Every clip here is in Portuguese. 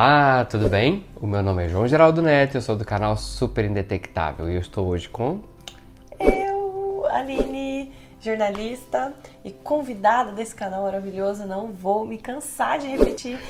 Olá, tudo bem? O meu nome é João Geraldo Neto, eu sou do canal Super Indetectável e eu estou hoje com. Eu, Aline, jornalista e convidada desse canal maravilhoso, não vou me cansar de repetir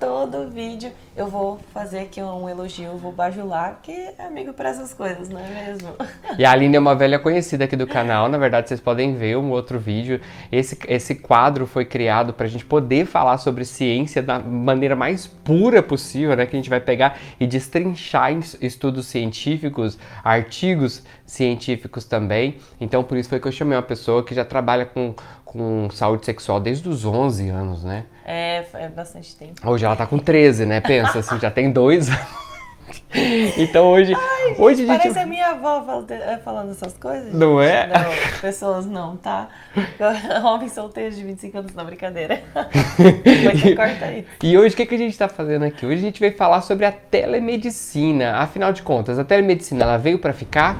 todo vídeo eu vou fazer aqui um elogio, vou bajular, porque é amigo para essas coisas, não é mesmo? E a Aline é uma velha conhecida aqui do canal, na verdade vocês podem ver um outro vídeo. Esse, esse quadro foi criado para a gente poder falar sobre ciência da maneira mais pura possível, né? Que a gente vai pegar e destrinchar estudos científicos, artigos científicos também. Então por isso foi que eu chamei uma pessoa que já trabalha com, com saúde sexual desde os 11 anos, né? É, é bastante tempo. Hoje ela tá com 13, né? Pensa, assim, já tem dois Então hoje, Ai, gente, hoje a gente... Parece a minha avó é, falando essas coisas. Não é? Não, pessoas não, tá? Homens solteiros de 25 anos, não, brincadeira. e, corta aí. E hoje o que, que a gente está fazendo aqui? Hoje a gente vai falar sobre a telemedicina. Afinal de contas, a telemedicina ela veio para ficar?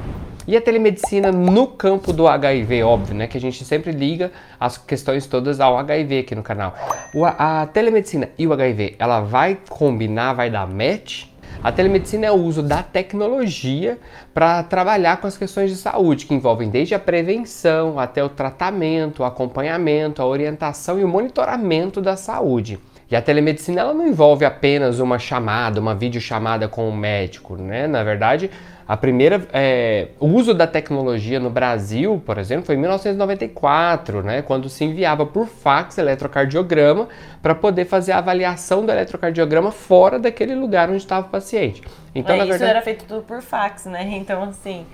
E a telemedicina no campo do HIV, óbvio, né? Que a gente sempre liga as questões todas ao HIV aqui no canal. O, a telemedicina e o HIV, ela vai combinar, vai dar match? A telemedicina é o uso da tecnologia para trabalhar com as questões de saúde, que envolvem desde a prevenção até o tratamento, o acompanhamento, a orientação e o monitoramento da saúde. E a telemedicina ela não envolve apenas uma chamada, uma videochamada com o um médico, né? Na verdade, a primeira é, o uso da tecnologia no Brasil, por exemplo, foi em 1994, né, quando se enviava por fax eletrocardiograma para poder fazer a avaliação do eletrocardiograma fora daquele lugar onde estava o paciente. Então, é, na verdade, isso era feito tudo por fax, né? Então, assim,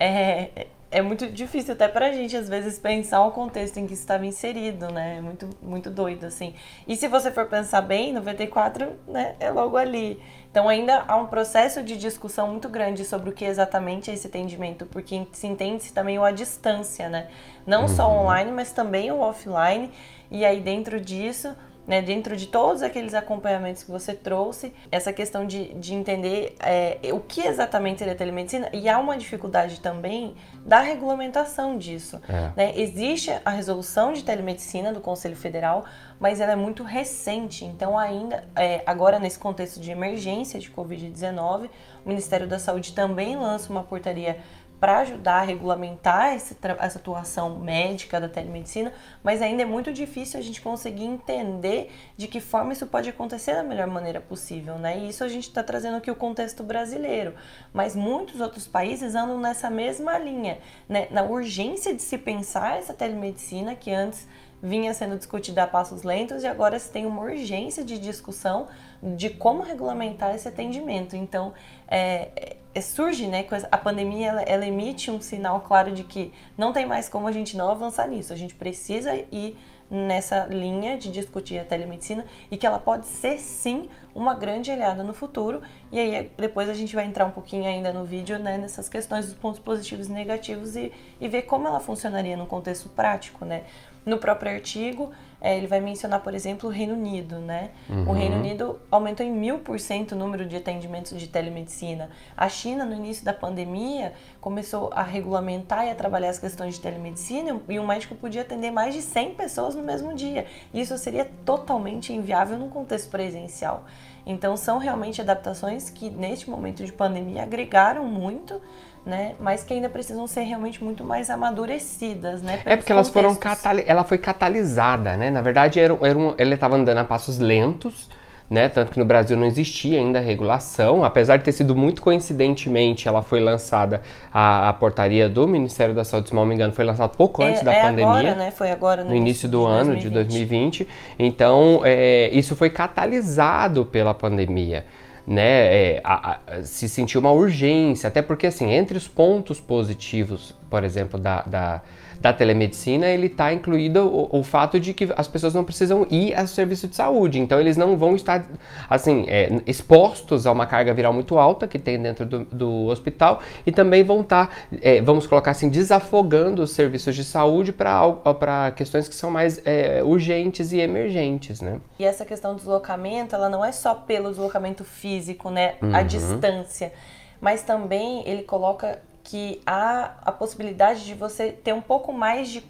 é, é muito difícil até pra gente, às vezes, pensar o contexto em que estava inserido, né? É muito, muito doido, assim. E se você for pensar bem, 94, né, é logo ali. Então ainda há um processo de discussão muito grande sobre o que exatamente é esse atendimento, porque se entende-se também o à distância, né? Não uhum. só online, mas também o offline. E aí dentro disso né, dentro de todos aqueles acompanhamentos que você trouxe, essa questão de, de entender é, o que exatamente seria telemedicina, e há uma dificuldade também da regulamentação disso. É. Né? Existe a resolução de telemedicina do Conselho Federal, mas ela é muito recente, então ainda, é, agora nesse contexto de emergência de Covid-19, o Ministério da Saúde também lança uma portaria para ajudar a regulamentar essa atuação médica da telemedicina, mas ainda é muito difícil a gente conseguir entender de que forma isso pode acontecer da melhor maneira possível, né? E isso a gente está trazendo aqui o contexto brasileiro, mas muitos outros países andam nessa mesma linha, né? Na urgência de se pensar essa telemedicina que antes vinha sendo discutida a passos lentos e agora se tem uma urgência de discussão de como regulamentar esse atendimento. Então, é, surge, né, a pandemia, ela, ela, emite um sinal claro de que não tem mais como a gente não avançar nisso. A gente precisa ir nessa linha de discutir a telemedicina e que ela pode ser, sim, uma grande aliada no futuro. E aí, depois a gente vai entrar um pouquinho ainda no vídeo, né, nessas questões dos pontos positivos e negativos e, e ver como ela funcionaria no contexto prático, né. No próprio artigo, é, ele vai mencionar, por exemplo, o Reino Unido, né? Uhum. O Reino Unido aumentou em mil por cento o número de atendimentos de telemedicina. A China, no início da pandemia, começou a regulamentar e a trabalhar as questões de telemedicina e um médico podia atender mais de 100 pessoas no mesmo dia. Isso seria totalmente inviável num contexto presencial. Então, são realmente adaptações que, neste momento de pandemia, agregaram muito né? Mas que ainda precisam ser realmente muito mais amadurecidas, né? É porque elas foram catali ela foi catalisada, né? Na verdade, era, era um, ele estava andando a passos lentos, né? Tanto que no Brasil não existia ainda a regulação, apesar de ter sido muito coincidentemente, ela foi lançada a, a portaria do Ministério da Saúde, se não me engano, foi lançada pouco é, antes da é pandemia. Agora, né? Foi agora no, no início do de ano 2020. de 2020. Então, é, isso foi catalisado pela pandemia né, é, a, a, se sentiu uma urgência, até porque assim, entre os pontos positivos, por exemplo, da, da da telemedicina, ele está incluído o, o, fato de que as pessoas não precisam ir ao serviço de saúde. Então, eles não vão estar, assim, é, expostos a uma carga viral muito alta que tem dentro do, do hospital e também vão estar, tá, é, vamos colocar assim, desafogando os serviços de saúde para questões que são mais é, urgentes e emergentes, né? E essa questão do deslocamento, ela não é só pelo deslocamento físico, né? Uhum. A distância, mas também ele coloca que há a possibilidade de você ter um pouco mais de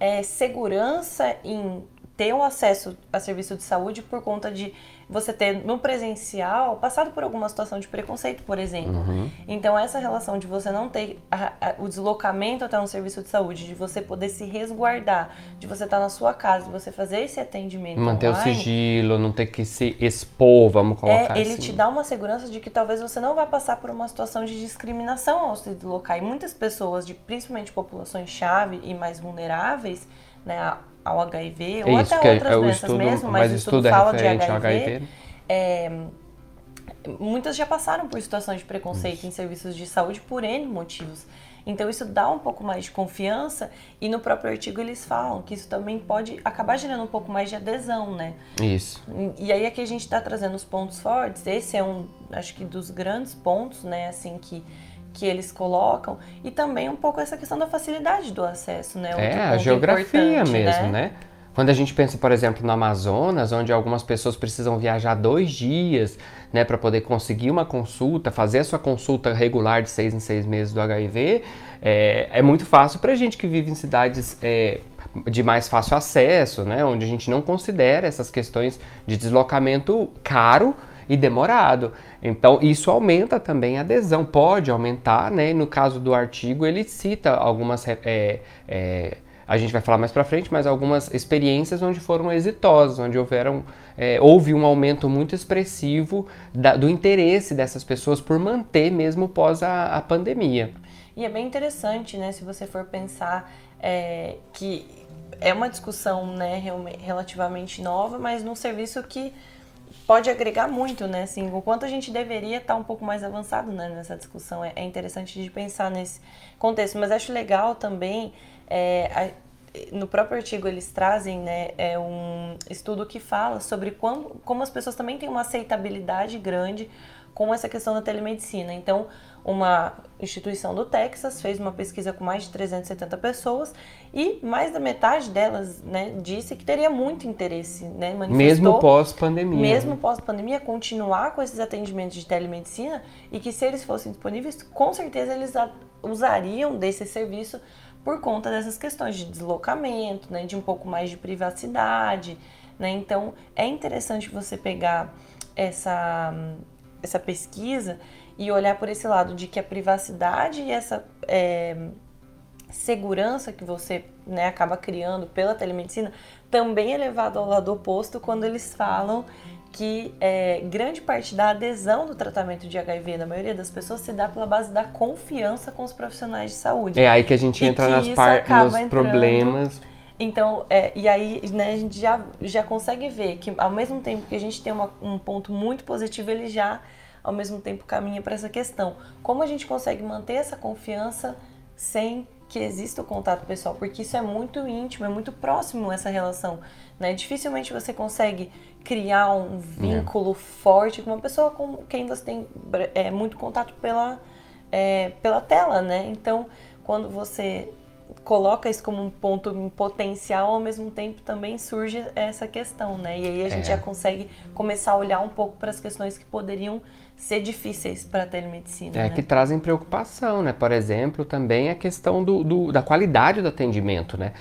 é, segurança em ter um acesso a serviço de saúde por conta de você ter no presencial passado por alguma situação de preconceito, por exemplo. Uhum. Então, essa relação de você não ter a, a, o deslocamento até um serviço de saúde, de você poder se resguardar, de você estar na sua casa, de você fazer esse atendimento. Manter online, o sigilo, não ter que se expor, vamos colocar é, ele assim. te dá uma segurança de que talvez você não vá passar por uma situação de discriminação ao se deslocar. E muitas pessoas, de, principalmente populações-chave e mais vulneráveis, né, ao HIV, é ou até outras é, doenças estudo, mesmo, mas, mas o estudo, estudo fala de HIV. HIV. É, muitas já passaram por situações de preconceito isso. em serviços de saúde por N motivos. Então isso dá um pouco mais de confiança e no próprio artigo eles falam que isso também pode acabar gerando um pouco mais de adesão, né? Isso. E aí aqui a gente está trazendo os pontos fortes. Esse é um, acho que dos grandes pontos, né? Assim que que eles colocam e também um pouco essa questão da facilidade do acesso, né? Outro é, a geografia mesmo, né? né? Quando a gente pensa, por exemplo, no Amazonas, onde algumas pessoas precisam viajar dois dias, né, para poder conseguir uma consulta, fazer a sua consulta regular de seis em seis meses do HIV, é, é muito fácil para gente que vive em cidades é, de mais fácil acesso, né, onde a gente não considera essas questões de deslocamento caro e demorado. Então, isso aumenta também a adesão, pode aumentar, né? No caso do artigo, ele cita algumas. É, é, a gente vai falar mais para frente, mas algumas experiências onde foram exitosas, onde houveram, é, houve um aumento muito expressivo da, do interesse dessas pessoas por manter mesmo pós a, a pandemia. E é bem interessante, né, se você for pensar é, que é uma discussão né, relativamente nova, mas num serviço que pode agregar muito, né? Assim, o quanto a gente deveria estar um pouco mais avançado né, nessa discussão. É, é interessante de pensar nesse contexto. Mas acho legal também, é, a, no próprio artigo eles trazem né, é um estudo que fala sobre como, como as pessoas também têm uma aceitabilidade grande com essa questão da telemedicina. Então, uma instituição do Texas fez uma pesquisa com mais de 370 pessoas e mais da metade delas né, disse que teria muito interesse, né, mesmo pós-pandemia. Mesmo pós-pandemia, continuar com esses atendimentos de telemedicina e que se eles fossem disponíveis, com certeza eles usariam desse serviço por conta dessas questões de deslocamento, né, de um pouco mais de privacidade. Né? Então, é interessante você pegar essa, essa pesquisa e olhar por esse lado de que a privacidade e essa é, segurança que você né, acaba criando pela telemedicina também é levado ao lado oposto quando eles falam que é, grande parte da adesão do tratamento de HIV na maioria das pessoas se dá pela base da confiança com os profissionais de saúde. É aí que a gente entra nas par nos problemas. Então, é, e aí né, a gente já, já consegue ver que ao mesmo tempo que a gente tem uma, um ponto muito positivo, ele já ao mesmo tempo caminha para essa questão. Como a gente consegue manter essa confiança sem que exista o contato pessoal? Porque isso é muito íntimo, é muito próximo essa relação. Né? Dificilmente você consegue criar um vínculo é. forte com uma pessoa com quem você tem é, muito contato pela, é, pela tela, né? Então, quando você coloca isso como um ponto em potencial, ao mesmo tempo também surge essa questão, né? E aí a gente é. já consegue começar a olhar um pouco para as questões que poderiam ser difíceis para a telemedicina. É, né? que trazem preocupação, né? Por exemplo, também a questão do, do, da qualidade do atendimento, né?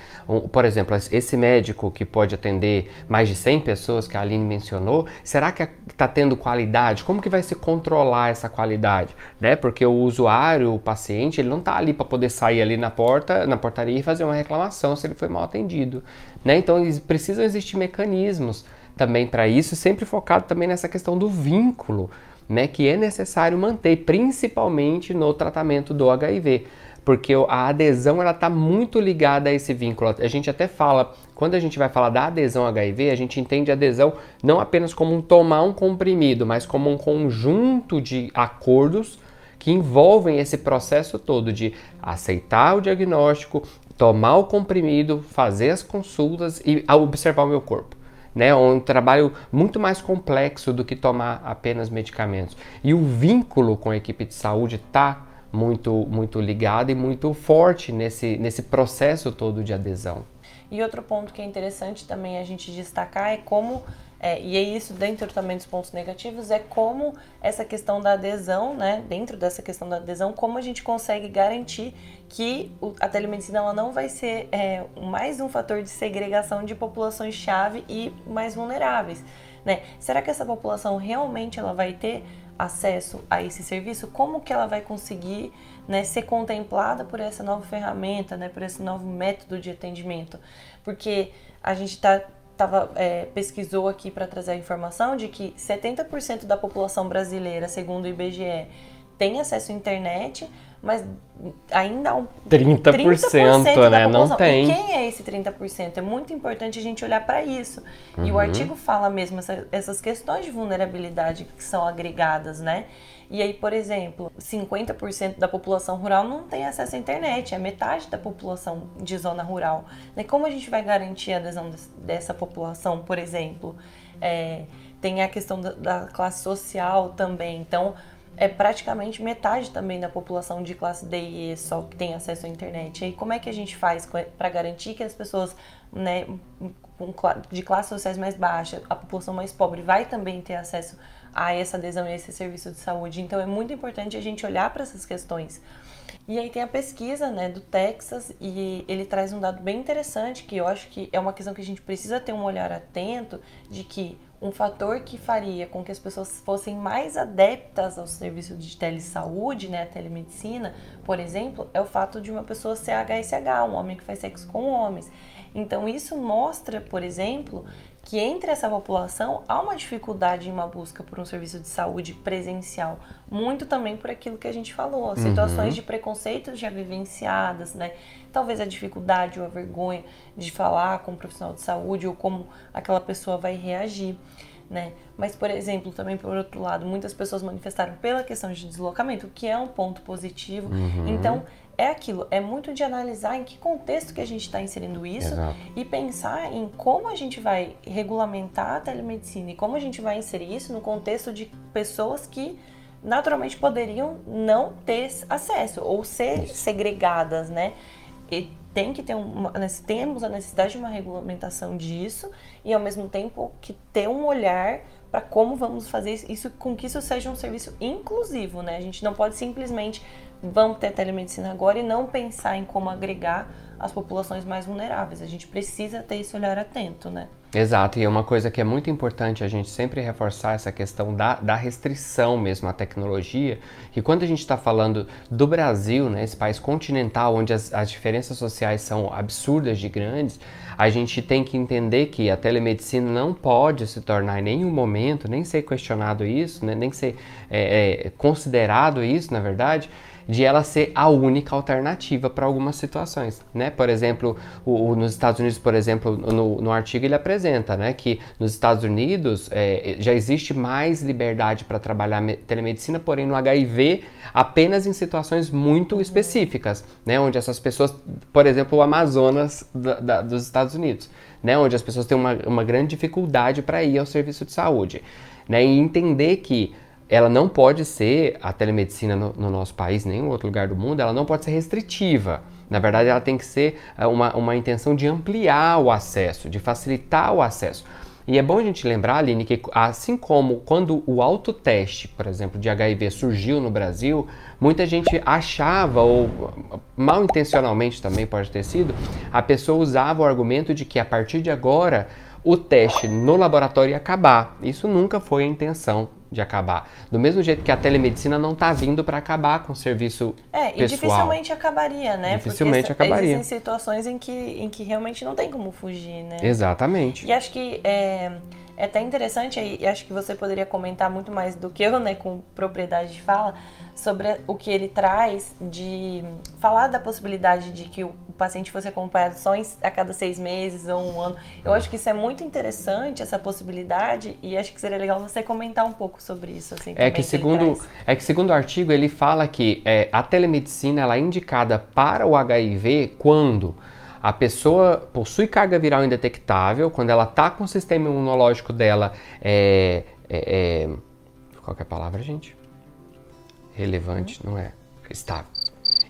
Por exemplo, esse médico que pode atender mais de 100 pessoas, que a Aline mencionou, será que está tendo qualidade? Como que vai se controlar essa qualidade? Né? Porque o usuário, o paciente, ele não está ali para poder sair ali na porta, na portaria e fazer uma reclamação se ele foi mal atendido. Né? Então, precisam existir mecanismos também para isso, sempre focado também nessa questão do vínculo né, que é necessário manter, principalmente no tratamento do HIV, porque a adesão ela está muito ligada a esse vínculo. A gente até fala, quando a gente vai falar da adesão HIV, a gente entende a adesão não apenas como um tomar um comprimido, mas como um conjunto de acordos que envolvem esse processo todo de aceitar o diagnóstico, tomar o comprimido, fazer as consultas e observar o meu corpo né? Um trabalho muito mais complexo do que tomar apenas medicamentos. E o vínculo com a equipe de saúde está muito, muito ligado e muito forte nesse, nesse processo todo de adesão. E outro ponto que é interessante também a gente destacar é como é, e é isso dentro também dos pontos negativos, é como essa questão da adesão, né, dentro dessa questão da adesão, como a gente consegue garantir que a telemedicina ela não vai ser é, mais um fator de segregação de populações-chave e mais vulneráveis. né? Será que essa população realmente ela vai ter acesso a esse serviço? Como que ela vai conseguir né, ser contemplada por essa nova ferramenta, né, por esse novo método de atendimento? Porque a gente tá, tava, é, pesquisou aqui para trazer a informação de que 70% da população brasileira, segundo o IBGE, tem acesso à internet, mas ainda há um 30%, 30% né? Não tem. E quem é esse 30%? É muito importante a gente olhar para isso. Uhum. E o uhum. artigo fala mesmo essa, essas questões de vulnerabilidade que são agregadas, né? E aí, por exemplo, 50% da população rural não tem acesso à internet, é metade da população de zona rural. E como a gente vai garantir a adesão dessa população, por exemplo? É, tem a questão da, da classe social também. Então, é praticamente metade também da população de classe D e E só que tem acesso à internet. E aí, como é que a gente faz para garantir que as pessoas né, de classes sociais mais baixas, a população mais pobre, vai também ter acesso a essa adesão e a esse serviço de saúde? Então, é muito importante a gente olhar para essas questões. E aí tem a pesquisa né, do Texas e ele traz um dado bem interessante que eu acho que é uma questão que a gente precisa ter um olhar atento de que um fator que faria com que as pessoas fossem mais adeptas ao serviço de telesaúde, né, a telemedicina, por exemplo, é o fato de uma pessoa ser HSH, um homem que faz sexo com homens. Então isso mostra, por exemplo, que entre essa população há uma dificuldade em uma busca por um serviço de saúde presencial, muito também por aquilo que a gente falou, situações uhum. de preconceito já vivenciadas, né? Talvez a dificuldade ou a vergonha de falar com um profissional de saúde ou como aquela pessoa vai reagir. Né? Mas, por exemplo, também por outro lado, muitas pessoas manifestaram pela questão de deslocamento, o que é um ponto positivo. Uhum. Então, é aquilo, é muito de analisar em que contexto que a gente está inserindo isso Exato. e pensar em como a gente vai regulamentar a telemedicina e como a gente vai inserir isso no contexto de pessoas que naturalmente poderiam não ter acesso ou ser isso. segregadas, né? E tem que ter uma, temos a necessidade de uma regulamentação disso e ao mesmo tempo que ter um olhar para como vamos fazer isso com que isso seja um serviço inclusivo, né? A gente não pode simplesmente vamos ter telemedicina agora e não pensar em como agregar as populações mais vulneráveis. A gente precisa ter esse olhar atento, né? Exato, e é uma coisa que é muito importante a gente sempre reforçar essa questão da, da restrição mesmo à tecnologia. E quando a gente está falando do Brasil, né, esse país continental, onde as, as diferenças sociais são absurdas de grandes, a gente tem que entender que a telemedicina não pode se tornar em nenhum momento, nem ser questionado isso, né, nem ser é, é, considerado isso, na verdade, de ela ser a única alternativa para algumas situações, né? Por exemplo, o, o, nos Estados Unidos, por exemplo, no, no, artigo ele apresenta, né, que nos Estados Unidos é, já existe mais liberdade para trabalhar telemedicina, porém no HIV apenas em situações muito específicas, né, onde essas pessoas, por exemplo, o Amazonas da, da, dos Estados Unidos, né, onde as pessoas têm uma, uma grande dificuldade para ir ao serviço de saúde, né, e entender que ela não pode ser, a telemedicina no, no, nosso país, nem em outro lugar do mundo, ela não pode ser restritiva. Na verdade, ela tem que ser é, uma, uma intenção de ampliar o acesso, de facilitar o acesso. E é bom a gente lembrar, Aline, que assim como quando o autoteste, por exemplo, de HIV surgiu no Brasil, muita gente achava, ou mal intencionalmente também pode ter sido, a pessoa usava o argumento de que a partir de agora o teste no laboratório ia acabar. Isso nunca foi a intenção de acabar. Do mesmo jeito que a telemedicina não está vindo para acabar com o serviço é, pessoal. e dificilmente acabaria, né? Dificilmente Porque acabaria. Existem situações em que, em que realmente não tem como fugir, né? Exatamente. E acho que é, é até interessante, e acho que você poderia comentar muito mais do que eu, né, com propriedade de fala, sobre o que ele traz de falar da possibilidade de que o paciente fosse acompanhado só a cada seis meses ou um ano. Eu acho que isso é muito interessante, essa possibilidade, e acho que seria legal você comentar um pouco sobre isso. Assim, é, que segundo, que é que segundo o artigo, ele fala que é, a telemedicina ela é indicada para o HIV quando a pessoa possui carga viral indetectável, quando ela está com o sistema imunológico dela é, é, é, qual é a palavra, gente? Relevante, não é estável.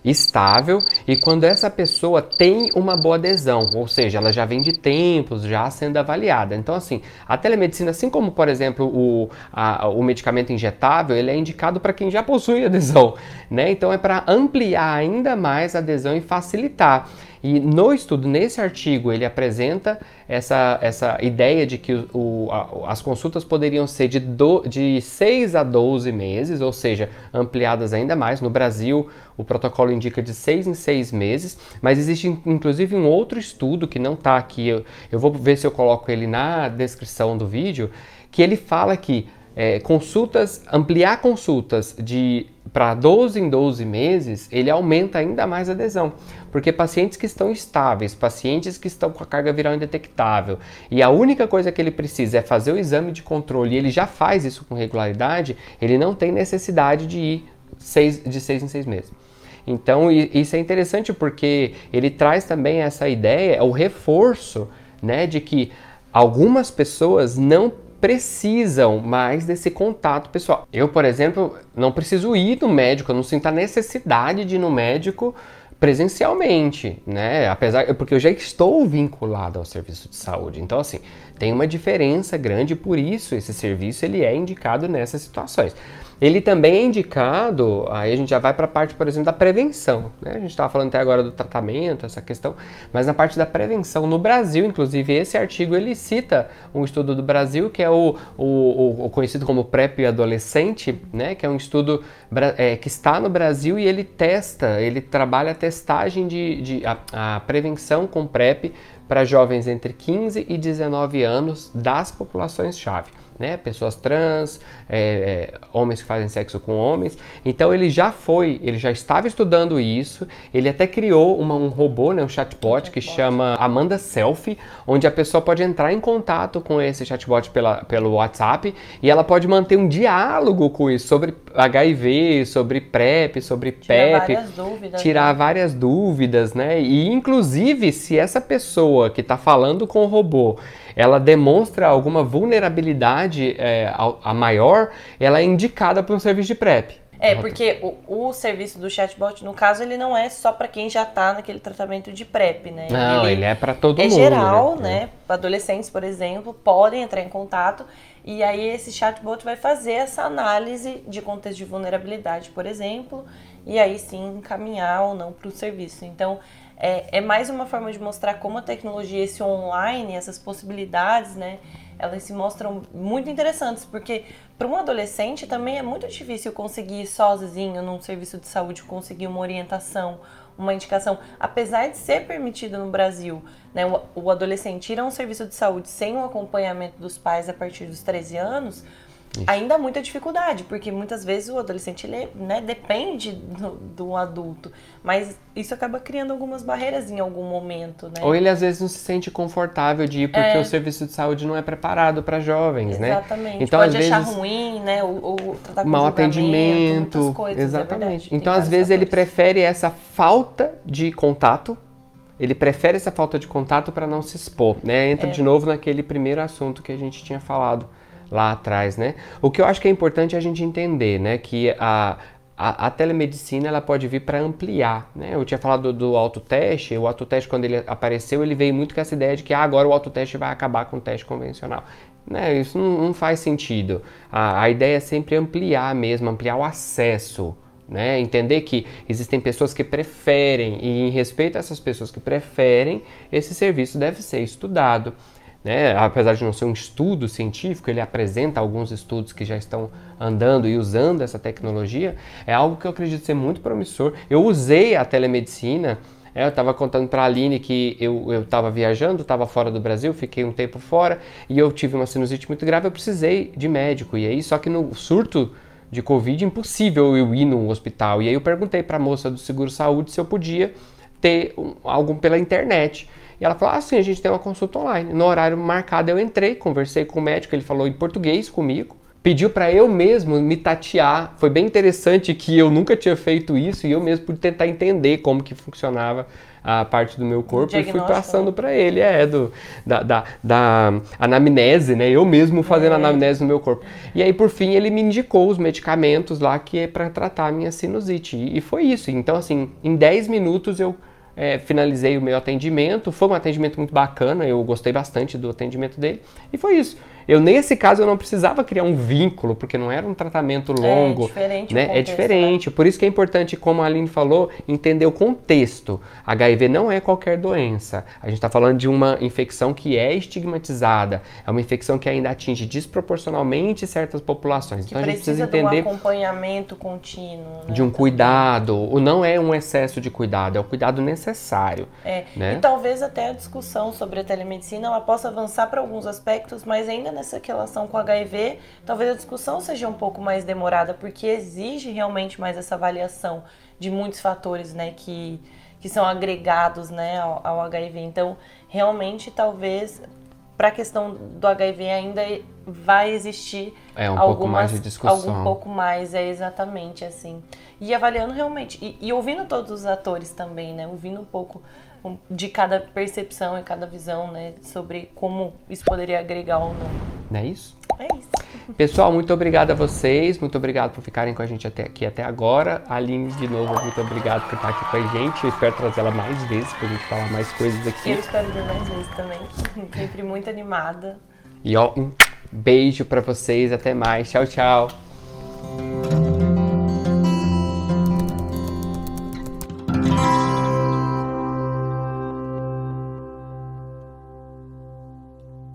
Estável e quando essa pessoa tem uma boa adesão, ou seja, ela já vem de tempos já sendo avaliada. Então, assim, a telemedicina, assim como, por exemplo, o, a, o medicamento injetável, ele é indicado para quem já possui adesão, né? Então, é para ampliar ainda mais a adesão e facilitar. E no estudo, nesse artigo, ele apresenta essa, essa ideia de que o, a, as consultas poderiam ser de, do, de 6 a 12 meses, ou seja, ampliadas ainda mais. No Brasil, o protocolo indica de 6 em 6 meses, mas existe inclusive um outro estudo que não está aqui, eu, eu vou ver se eu coloco ele na descrição do vídeo, que ele fala que é, consultas, ampliar consultas de para 12 em 12 meses, ele aumenta ainda mais a adesão. Porque pacientes que estão estáveis, pacientes que estão com a carga viral indetectável, e a única coisa que ele precisa é fazer o exame de controle, e ele já faz isso com regularidade, ele não tem necessidade de ir seis, de seis em seis meses. Então, isso é interessante porque ele traz também essa ideia, o reforço, né, de que algumas pessoas não precisam mais desse contato pessoal. Eu, por exemplo, não preciso ir no médico, eu não sinto a necessidade de ir no médico presencialmente, né? Apesar porque eu já estou vinculado ao serviço de saúde. Então assim, tem uma diferença grande, por isso esse serviço ele é indicado nessas situações. Ele também é indicado, aí a gente já vai para a parte, por exemplo, da prevenção. Né? A gente estava falando até agora do tratamento, essa questão, mas na parte da prevenção, no Brasil, inclusive, esse artigo ele cita um estudo do Brasil, que é o, o, o conhecido como PrEP adolescente, né? que é um estudo é, que está no Brasil e ele testa, ele trabalha a testagem de, de a, a prevenção com PrEP para jovens entre 15 e 19 anos das populações-chave né? Pessoas trans, é, é, homens que fazem sexo com homens. Então ele já foi, ele já estava estudando isso. Ele até criou uma, um robô, né? Um chatbot que chama Amanda Selfie, onde a pessoa pode entrar em contato com esse chatbot pela, pelo WhatsApp e ela pode manter um diálogo com isso sobre HIV, sobre PrEP, sobre tirar PEP, várias dúvidas, tirar né? várias dúvidas, né? E inclusive se essa pessoa que está falando com o robô ela demonstra alguma vulnerabilidade é, a, a, maior, ela é indicada para um serviço de PrEP. É, porque o, o, serviço do chatbot, no caso, ele não é só para quem já está naquele tratamento de PrEP, né? Não, ele, ele é para todo é mundo. É geral, né? né? Adolescentes, por exemplo, podem entrar em contato e aí esse chatbot vai fazer essa análise de contexto de vulnerabilidade, por exemplo, e aí sim encaminhar ou não para o serviço. Então, é, é mais uma forma de mostrar como a tecnologia, esse online, essas possibilidades, né? Elas se mostram muito interessantes, porque para um adolescente também é muito difícil conseguir sozinho num serviço de saúde conseguir uma orientação, uma indicação, apesar de ser permitido no Brasil, né, o, adolescente ir a um serviço de saúde sem o acompanhamento dos pais a partir dos 13 anos, isso. Ainda há muita dificuldade, porque muitas vezes o adolescente ele, né, depende do, do, adulto, mas isso acaba criando algumas barreiras em algum momento, né? Ou ele às vezes não se sente confortável de ir porque é. o serviço de saúde não é preparado para jovens, exatamente. né? Exatamente. Então pode às achar vezes, ruim, né? Ou, ou tratar com mau atendimento, coisas, é exatamente. É então às vezes ele prefere essa falta de contato ele prefere essa falta de contato para não se expor, né? Entra é. de novo naquele primeiro assunto que a gente tinha falado lá atrás, né? O que eu acho que é importante a gente entender, né? Que a, a, a telemedicina ela pode vir para ampliar, né? Eu tinha falado do, do autoteste, o autoteste quando ele apareceu, ele veio muito com essa ideia de que ah, agora o autoteste vai acabar com o teste convencional. Né? Isso não, não faz sentido. A, a ideia é sempre ampliar mesmo, ampliar o acesso. Né? Entender que existem pessoas que preferem, e em respeito a essas pessoas que preferem, esse serviço deve ser estudado. Né? Apesar de não ser um estudo científico, ele apresenta alguns estudos que já estão andando e usando essa tecnologia. É algo que eu acredito ser muito promissor. Eu usei a telemedicina. É, eu estava contando para a Aline que eu estava viajando, estava fora do Brasil, fiquei um tempo fora e eu tive uma sinusite muito grave. Eu precisei de médico. E aí, só que no surto de Covid, impossível eu ir no hospital. E aí eu perguntei para a moça do seguro saúde se eu podia ter um, algo pela internet. E ela falou: ah, sim, a gente tem uma consulta online. No horário marcado eu entrei, conversei com o médico, ele falou em português comigo. Pediu para eu mesmo me tatear. Foi bem interessante que eu nunca tinha feito isso e eu mesmo pude tentar entender como que funcionava a parte do meu corpo e fui passando né? para ele, é, do, da, da, da, anamnese, né? Eu mesmo fazendo é. anamnese no meu corpo. E aí, por fim, ele me indicou os medicamentos lá que é para tratar a minha sinusite. E, e foi isso. Então, assim, em 10 minutos eu é, finalizei o meu atendimento. Foi um atendimento muito bacana, eu gostei bastante do atendimento dele. E foi isso. Eu, nesse caso, eu não precisava criar um vínculo, porque não era um tratamento é longo. É diferente. Né? Contexto, é diferente. Né? Por isso que é importante, como a Aline falou, entender o contexto. HIV não é qualquer doença. A gente está falando de uma infecção que é estigmatizada. É uma infecção que ainda atinge desproporcionalmente certas populações. Que então a gente precisa entender. De um acompanhamento contínuo. Né? De um cuidado. O não é um excesso de cuidado, é o cuidado necessário. É. Né? E talvez até a discussão sobre a telemedicina ela possa avançar para alguns aspectos, mas ainda nessa relação com o HIV, talvez a discussão seja um pouco mais demorada, porque exige realmente mais essa avaliação de muitos fatores, né, que, que são agregados, né, ao, ao HIV. Então, realmente, talvez, para a questão do HIV ainda vai existir é, um algumas, pouco mais de discussão. Algum pouco mais, é exatamente assim. E avaliando realmente, e, e ouvindo todos os atores também, né, ouvindo um pouco de cada percepção e cada visão, né, sobre como isso poderia agregar ou não. Não é isso? É isso. Pessoal, muito obrigado a vocês, muito obrigado por ficarem com a gente até aqui até agora. A Aline, de novo, muito obrigado por estar aqui com a gente. Eu espero trazê-la mais vezes para a gente falar mais coisas aqui. Eu espero ver mais vezes também. Sempre muito animada. E ó, um beijo para vocês, até mais. Tchau, tchau.